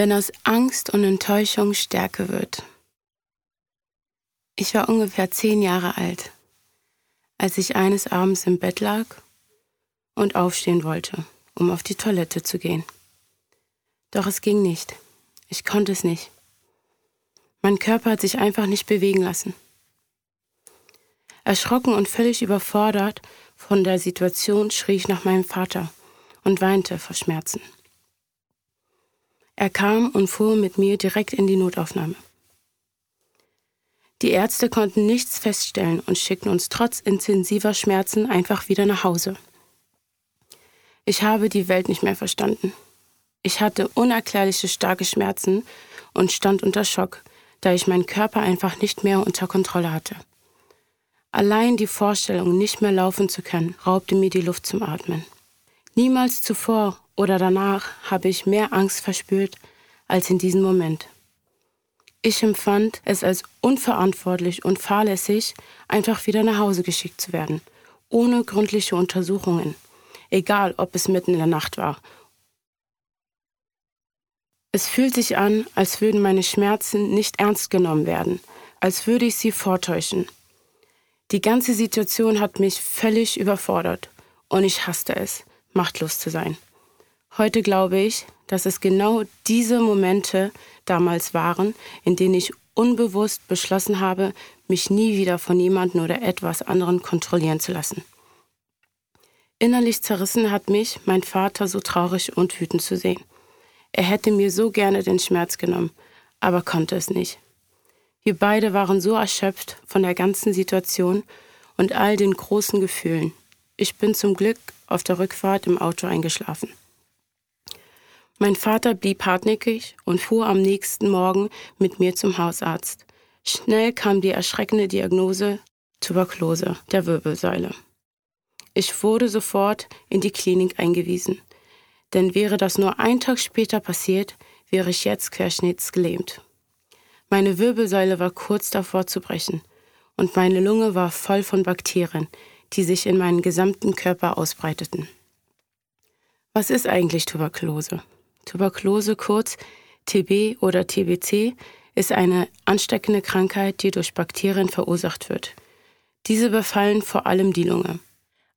wenn aus Angst und Enttäuschung Stärke wird. Ich war ungefähr zehn Jahre alt, als ich eines Abends im Bett lag und aufstehen wollte, um auf die Toilette zu gehen. Doch es ging nicht. Ich konnte es nicht. Mein Körper hat sich einfach nicht bewegen lassen. Erschrocken und völlig überfordert von der Situation schrie ich nach meinem Vater und weinte vor Schmerzen. Er kam und fuhr mit mir direkt in die Notaufnahme. Die Ärzte konnten nichts feststellen und schickten uns trotz intensiver Schmerzen einfach wieder nach Hause. Ich habe die Welt nicht mehr verstanden. Ich hatte unerklärliche starke Schmerzen und stand unter Schock, da ich meinen Körper einfach nicht mehr unter Kontrolle hatte. Allein die Vorstellung, nicht mehr laufen zu können, raubte mir die Luft zum Atmen. Niemals zuvor oder danach habe ich mehr Angst verspürt als in diesem Moment. Ich empfand es als unverantwortlich und fahrlässig, einfach wieder nach Hause geschickt zu werden, ohne gründliche Untersuchungen, egal ob es mitten in der Nacht war. Es fühlt sich an, als würden meine Schmerzen nicht ernst genommen werden, als würde ich sie vortäuschen. Die ganze Situation hat mich völlig überfordert und ich hasste es, machtlos zu sein. Heute glaube ich, dass es genau diese Momente damals waren, in denen ich unbewusst beschlossen habe, mich nie wieder von jemandem oder etwas anderen kontrollieren zu lassen. Innerlich zerrissen hat mich mein Vater so traurig und wütend zu sehen. Er hätte mir so gerne den Schmerz genommen, aber konnte es nicht. Wir beide waren so erschöpft von der ganzen Situation und all den großen Gefühlen. Ich bin zum Glück auf der Rückfahrt im Auto eingeschlafen. Mein Vater blieb hartnäckig und fuhr am nächsten Morgen mit mir zum Hausarzt. Schnell kam die erschreckende Diagnose Tuberkulose der Wirbelsäule. Ich wurde sofort in die Klinik eingewiesen. Denn wäre das nur ein Tag später passiert, wäre ich jetzt querschnittsgelähmt. Meine Wirbelsäule war kurz davor zu brechen und meine Lunge war voll von Bakterien, die sich in meinen gesamten Körper ausbreiteten. Was ist eigentlich Tuberkulose? Tuberkulose, kurz TB oder TBC, ist eine ansteckende Krankheit, die durch Bakterien verursacht wird. Diese befallen vor allem die Lunge.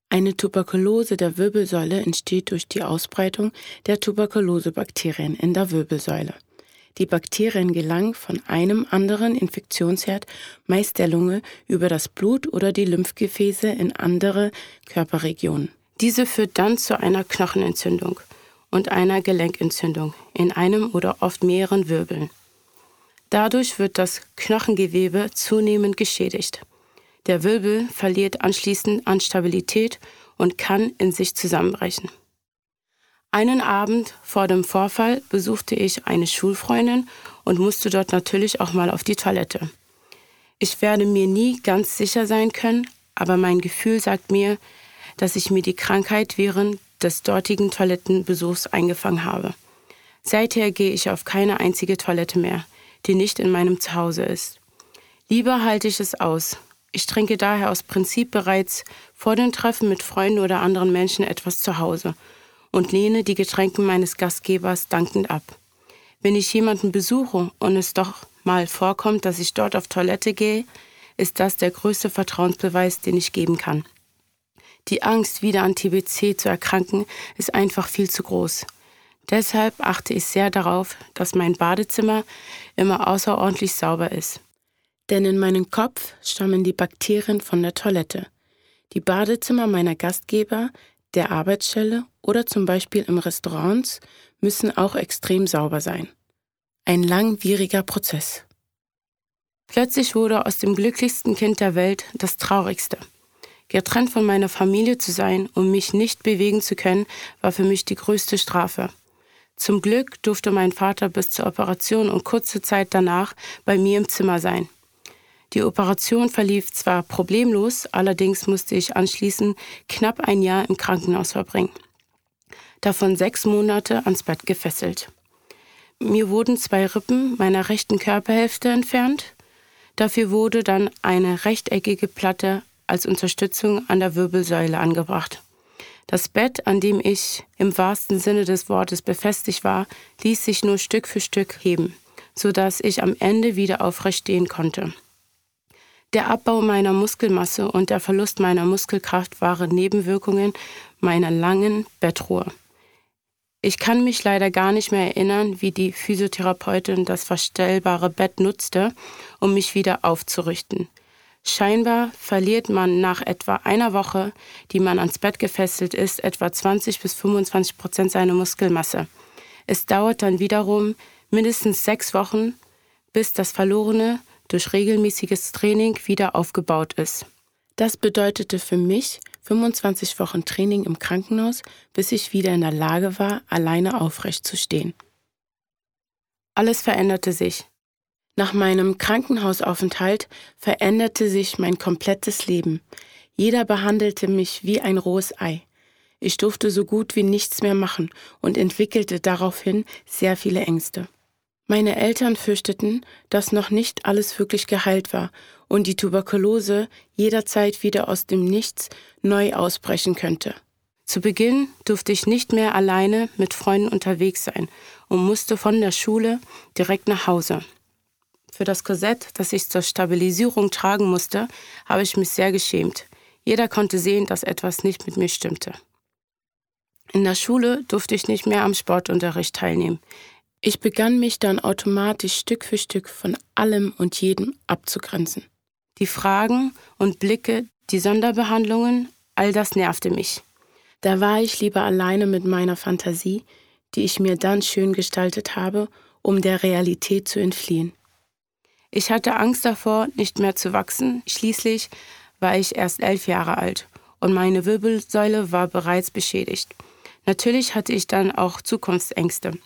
Eine Tuberkulose der Wirbelsäule entsteht durch die Ausbreitung der Tuberkulosebakterien in der Wirbelsäule. Die Bakterien gelangen von einem anderen Infektionsherd, meist der Lunge, über das Blut oder die Lymphgefäße in andere Körperregionen. Diese führt dann zu einer Knochenentzündung und einer Gelenkentzündung in einem oder oft mehreren Wirbeln. Dadurch wird das Knochengewebe zunehmend geschädigt. Der Wirbel verliert anschließend an Stabilität und kann in sich zusammenbrechen. Einen Abend vor dem Vorfall besuchte ich eine Schulfreundin und musste dort natürlich auch mal auf die Toilette. Ich werde mir nie ganz sicher sein können, aber mein Gefühl sagt mir, dass ich mir die Krankheit während des dortigen Toilettenbesuchs eingefangen habe. Seither gehe ich auf keine einzige Toilette mehr, die nicht in meinem Zuhause ist. Lieber halte ich es aus. Ich trinke daher aus Prinzip bereits vor den Treffen mit Freunden oder anderen Menschen etwas zu Hause und lehne die Getränke meines Gastgebers dankend ab. Wenn ich jemanden besuche und es doch mal vorkommt, dass ich dort auf Toilette gehe, ist das der größte Vertrauensbeweis, den ich geben kann. Die Angst, wieder an TBC zu erkranken, ist einfach viel zu groß. Deshalb achte ich sehr darauf, dass mein Badezimmer immer außerordentlich sauber ist. Denn in meinem Kopf stammen die Bakterien von der Toilette. Die Badezimmer meiner Gastgeber, der Arbeitsstelle oder zum Beispiel im Restaurants müssen auch extrem sauber sein. Ein langwieriger Prozess. Plötzlich wurde aus dem glücklichsten Kind der Welt das traurigste. Getrennt von meiner Familie zu sein und mich nicht bewegen zu können, war für mich die größte Strafe. Zum Glück durfte mein Vater bis zur Operation und kurze Zeit danach bei mir im Zimmer sein. Die Operation verlief zwar problemlos, allerdings musste ich anschließend knapp ein Jahr im Krankenhaus verbringen. Davon sechs Monate ans Bett gefesselt. Mir wurden zwei Rippen meiner rechten Körperhälfte entfernt. Dafür wurde dann eine rechteckige Platte als Unterstützung an der Wirbelsäule angebracht. Das Bett, an dem ich im wahrsten Sinne des Wortes befestigt war, ließ sich nur Stück für Stück heben, so dass ich am Ende wieder aufrecht stehen konnte. Der Abbau meiner Muskelmasse und der Verlust meiner Muskelkraft waren Nebenwirkungen meiner langen Bettruhe. Ich kann mich leider gar nicht mehr erinnern, wie die Physiotherapeutin das verstellbare Bett nutzte, um mich wieder aufzurichten. Scheinbar verliert man nach etwa einer Woche, die man ans Bett gefesselt ist, etwa 20 bis 25 Prozent seiner Muskelmasse. Es dauert dann wiederum mindestens sechs Wochen, bis das Verlorene durch regelmäßiges Training wieder aufgebaut ist. Das bedeutete für mich 25 Wochen Training im Krankenhaus, bis ich wieder in der Lage war, alleine aufrecht zu stehen. Alles veränderte sich. Nach meinem Krankenhausaufenthalt veränderte sich mein komplettes Leben. Jeder behandelte mich wie ein rohes Ei. Ich durfte so gut wie nichts mehr machen und entwickelte daraufhin sehr viele Ängste. Meine Eltern fürchteten, dass noch nicht alles wirklich geheilt war und die Tuberkulose jederzeit wieder aus dem Nichts neu ausbrechen könnte. Zu Beginn durfte ich nicht mehr alleine mit Freunden unterwegs sein und musste von der Schule direkt nach Hause. Für das Korsett, das ich zur Stabilisierung tragen musste, habe ich mich sehr geschämt. Jeder konnte sehen, dass etwas nicht mit mir stimmte. In der Schule durfte ich nicht mehr am Sportunterricht teilnehmen. Ich begann mich dann automatisch Stück für Stück von allem und jedem abzugrenzen. Die Fragen und Blicke, die Sonderbehandlungen, all das nervte mich. Da war ich lieber alleine mit meiner Fantasie, die ich mir dann schön gestaltet habe, um der Realität zu entfliehen. Ich hatte Angst davor, nicht mehr zu wachsen. Schließlich war ich erst elf Jahre alt und meine Wirbelsäule war bereits beschädigt. Natürlich hatte ich dann auch Zukunftsängste.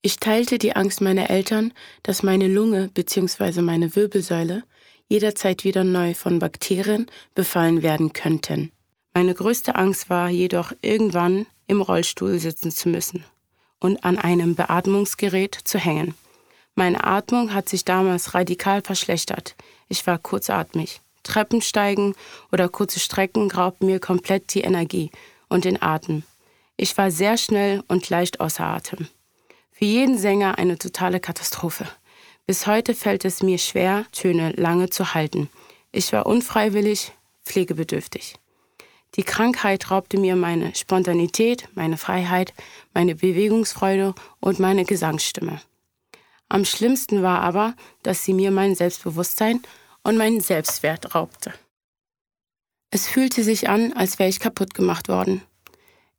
Ich teilte die Angst meiner Eltern, dass meine Lunge bzw. meine Wirbelsäule jederzeit wieder neu von Bakterien befallen werden könnten. Meine größte Angst war jedoch irgendwann im Rollstuhl sitzen zu müssen und an einem Beatmungsgerät zu hängen. Meine Atmung hat sich damals radikal verschlechtert. Ich war kurzatmig. Treppensteigen oder kurze Strecken raubten mir komplett die Energie und den Atem. Ich war sehr schnell und leicht außer Atem. Für jeden Sänger eine totale Katastrophe. Bis heute fällt es mir schwer, Töne lange zu halten. Ich war unfreiwillig pflegebedürftig. Die Krankheit raubte mir meine Spontanität, meine Freiheit, meine Bewegungsfreude und meine Gesangsstimme. Am schlimmsten war aber, dass sie mir mein Selbstbewusstsein und meinen Selbstwert raubte. Es fühlte sich an, als wäre ich kaputt gemacht worden.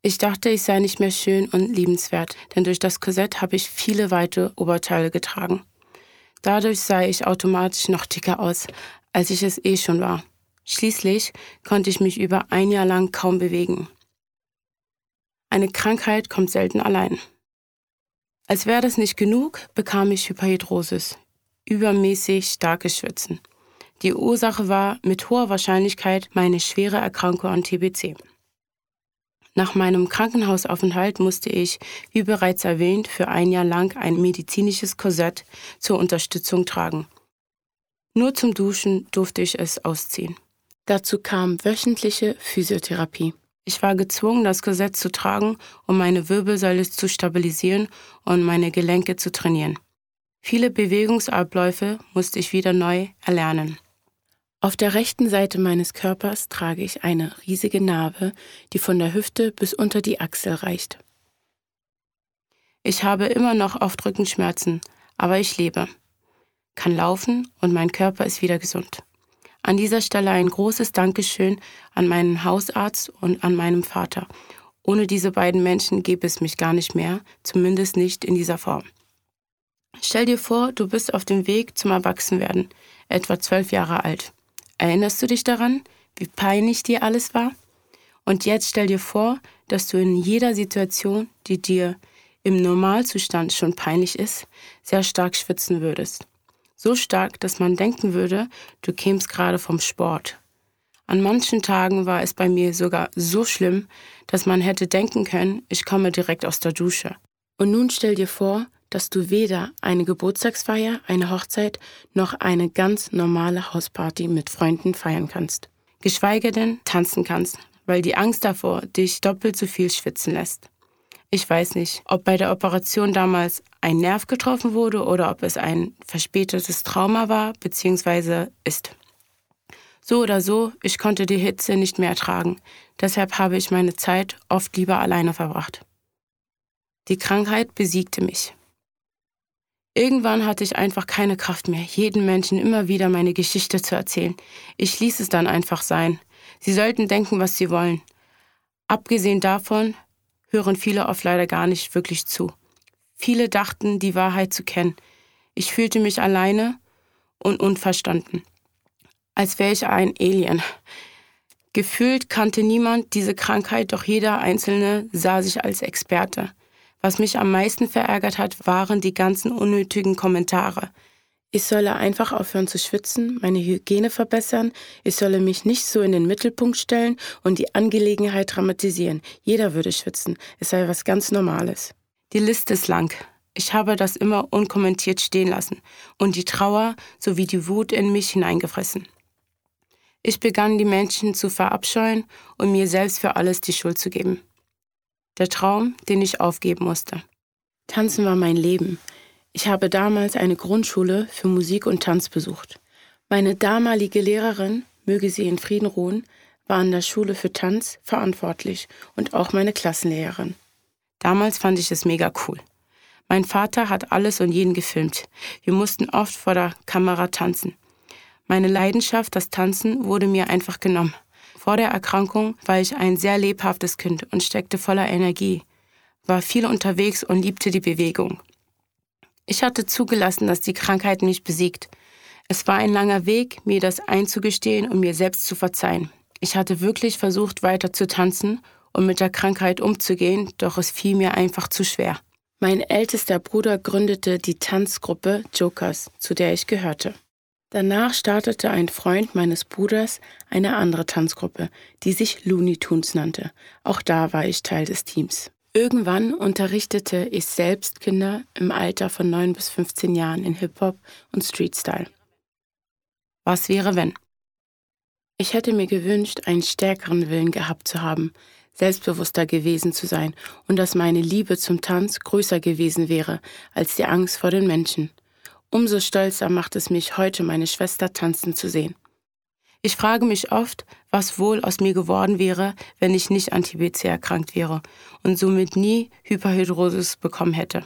Ich dachte, ich sei nicht mehr schön und liebenswert, denn durch das Korsett habe ich viele weite Oberteile getragen. Dadurch sah ich automatisch noch dicker aus, als ich es eh schon war. Schließlich konnte ich mich über ein Jahr lang kaum bewegen. Eine Krankheit kommt selten allein. Als wäre das nicht genug, bekam ich Hyperhidrosis, übermäßig starkes Schwitzen. Die Ursache war mit hoher Wahrscheinlichkeit meine schwere Erkrankung an TBC. Nach meinem Krankenhausaufenthalt musste ich, wie bereits erwähnt, für ein Jahr lang ein medizinisches Korsett zur Unterstützung tragen. Nur zum Duschen durfte ich es ausziehen. Dazu kam wöchentliche Physiotherapie. Ich war gezwungen, das Korsett zu tragen, um meine Wirbelsäule zu stabilisieren und meine Gelenke zu trainieren. Viele Bewegungsabläufe musste ich wieder neu erlernen. Auf der rechten Seite meines Körpers trage ich eine riesige Narbe, die von der Hüfte bis unter die Achsel reicht. Ich habe immer noch oft Rückenschmerzen, aber ich lebe, kann laufen und mein Körper ist wieder gesund. An dieser Stelle ein großes Dankeschön an meinen Hausarzt und an meinem Vater. Ohne diese beiden Menschen gäbe es mich gar nicht mehr, zumindest nicht in dieser Form. Stell dir vor, du bist auf dem Weg zum Erwachsenwerden, etwa zwölf Jahre alt. Erinnerst du dich daran, wie peinlich dir alles war? Und jetzt stell dir vor, dass du in jeder Situation, die dir im Normalzustand schon peinlich ist, sehr stark schwitzen würdest. So stark, dass man denken würde, du kämst gerade vom Sport. An manchen Tagen war es bei mir sogar so schlimm, dass man hätte denken können, ich komme direkt aus der Dusche. Und nun stell dir vor, dass du weder eine Geburtstagsfeier, eine Hochzeit noch eine ganz normale Hausparty mit Freunden feiern kannst. Geschweige denn tanzen kannst, weil die Angst davor dich doppelt so viel schwitzen lässt. Ich weiß nicht, ob bei der Operation damals ein Nerv getroffen wurde oder ob es ein verspätetes Trauma war bzw. ist. So oder so, ich konnte die Hitze nicht mehr ertragen. Deshalb habe ich meine Zeit oft lieber alleine verbracht. Die Krankheit besiegte mich. Irgendwann hatte ich einfach keine Kraft mehr, jeden Menschen immer wieder meine Geschichte zu erzählen. Ich ließ es dann einfach sein. Sie sollten denken, was sie wollen. Abgesehen davon hören viele oft leider gar nicht wirklich zu. Viele dachten, die Wahrheit zu kennen. Ich fühlte mich alleine und unverstanden als wäre ich ein Alien. Gefühlt kannte niemand diese Krankheit, doch jeder Einzelne sah sich als Experte. Was mich am meisten verärgert hat, waren die ganzen unnötigen Kommentare. Ich solle einfach aufhören zu schwitzen, meine Hygiene verbessern, ich solle mich nicht so in den Mittelpunkt stellen und die Angelegenheit dramatisieren. Jeder würde schwitzen, es sei was ganz Normales. Die Liste ist lang. Ich habe das immer unkommentiert stehen lassen und die Trauer sowie die Wut in mich hineingefressen. Ich begann die Menschen zu verabscheuen und mir selbst für alles die Schuld zu geben. Der Traum, den ich aufgeben musste. Tanzen war mein Leben. Ich habe damals eine Grundschule für Musik und Tanz besucht. Meine damalige Lehrerin, möge sie in Frieden ruhen, war an der Schule für Tanz verantwortlich und auch meine Klassenlehrerin. Damals fand ich es mega cool. Mein Vater hat alles und jeden gefilmt. Wir mussten oft vor der Kamera tanzen. Meine Leidenschaft, das Tanzen, wurde mir einfach genommen. Vor der Erkrankung war ich ein sehr lebhaftes Kind und steckte voller Energie, war viel unterwegs und liebte die Bewegung. Ich hatte zugelassen, dass die Krankheit mich besiegt. Es war ein langer Weg, mir das einzugestehen und mir selbst zu verzeihen. Ich hatte wirklich versucht, weiter zu tanzen und mit der Krankheit umzugehen, doch es fiel mir einfach zu schwer. Mein ältester Bruder gründete die Tanzgruppe Jokers, zu der ich gehörte. Danach startete ein Freund meines Bruders eine andere Tanzgruppe, die sich Looney Tunes nannte. Auch da war ich Teil des Teams. Irgendwann unterrichtete ich selbst Kinder im Alter von 9 bis 15 Jahren in Hip-Hop und Street-Style. Was wäre, wenn? Ich hätte mir gewünscht, einen stärkeren Willen gehabt zu haben, selbstbewusster gewesen zu sein und dass meine Liebe zum Tanz größer gewesen wäre als die Angst vor den Menschen. Umso stolzer macht es mich, heute meine Schwester tanzen zu sehen. Ich frage mich oft, was wohl aus mir geworden wäre, wenn ich nicht an TBC erkrankt wäre und somit nie Hyperhidrosis bekommen hätte.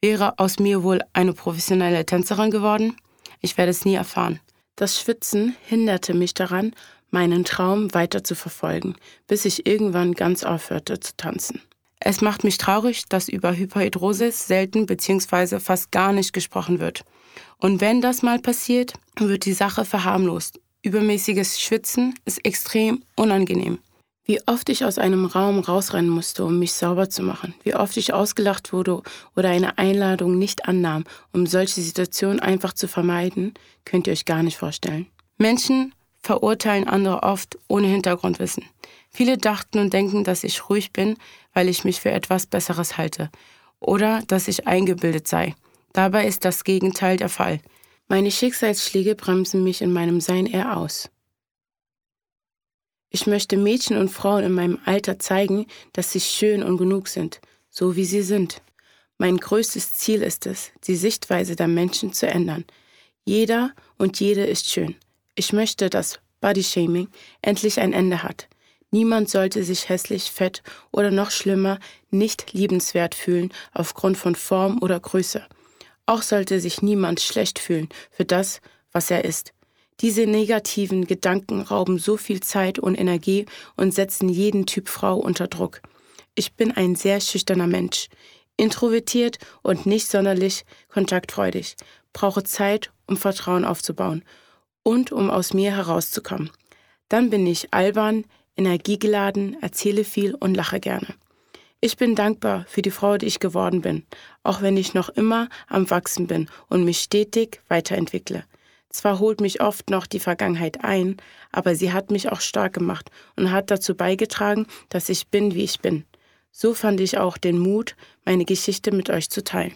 Wäre aus mir wohl eine professionelle Tänzerin geworden? Ich werde es nie erfahren. Das Schwitzen hinderte mich daran, meinen Traum weiter zu verfolgen, bis ich irgendwann ganz aufhörte zu tanzen. Es macht mich traurig, dass über Hyperhidrosis selten bzw. fast gar nicht gesprochen wird. Und wenn das mal passiert, wird die Sache verharmlost. Übermäßiges Schwitzen ist extrem unangenehm. Wie oft ich aus einem Raum rausrennen musste, um mich sauber zu machen. Wie oft ich ausgelacht wurde oder eine Einladung nicht annahm, um solche Situationen einfach zu vermeiden, könnt ihr euch gar nicht vorstellen. Menschen verurteilen andere oft ohne Hintergrundwissen. Viele dachten und denken, dass ich ruhig bin, weil ich mich für etwas Besseres halte oder dass ich eingebildet sei. Dabei ist das Gegenteil der Fall. Meine Schicksalsschläge bremsen mich in meinem Sein eher aus. Ich möchte Mädchen und Frauen in meinem Alter zeigen, dass sie schön und genug sind, so wie sie sind. Mein größtes Ziel ist es, die Sichtweise der Menschen zu ändern. Jeder und jede ist schön. Ich möchte, dass Bodyshaming endlich ein Ende hat. Niemand sollte sich hässlich, fett oder noch schlimmer nicht liebenswert fühlen aufgrund von Form oder Größe. Auch sollte sich niemand schlecht fühlen für das, was er ist. Diese negativen Gedanken rauben so viel Zeit und Energie und setzen jeden Typ Frau unter Druck. Ich bin ein sehr schüchterner Mensch, introvertiert und nicht sonderlich kontaktfreudig, brauche Zeit, um Vertrauen aufzubauen und um aus mir herauszukommen. Dann bin ich albern, energiegeladen, erzähle viel und lache gerne. Ich bin dankbar für die Frau, die ich geworden bin, auch wenn ich noch immer am Wachsen bin und mich stetig weiterentwickle. Zwar holt mich oft noch die Vergangenheit ein, aber sie hat mich auch stark gemacht und hat dazu beigetragen, dass ich bin, wie ich bin. So fand ich auch den Mut, meine Geschichte mit euch zu teilen.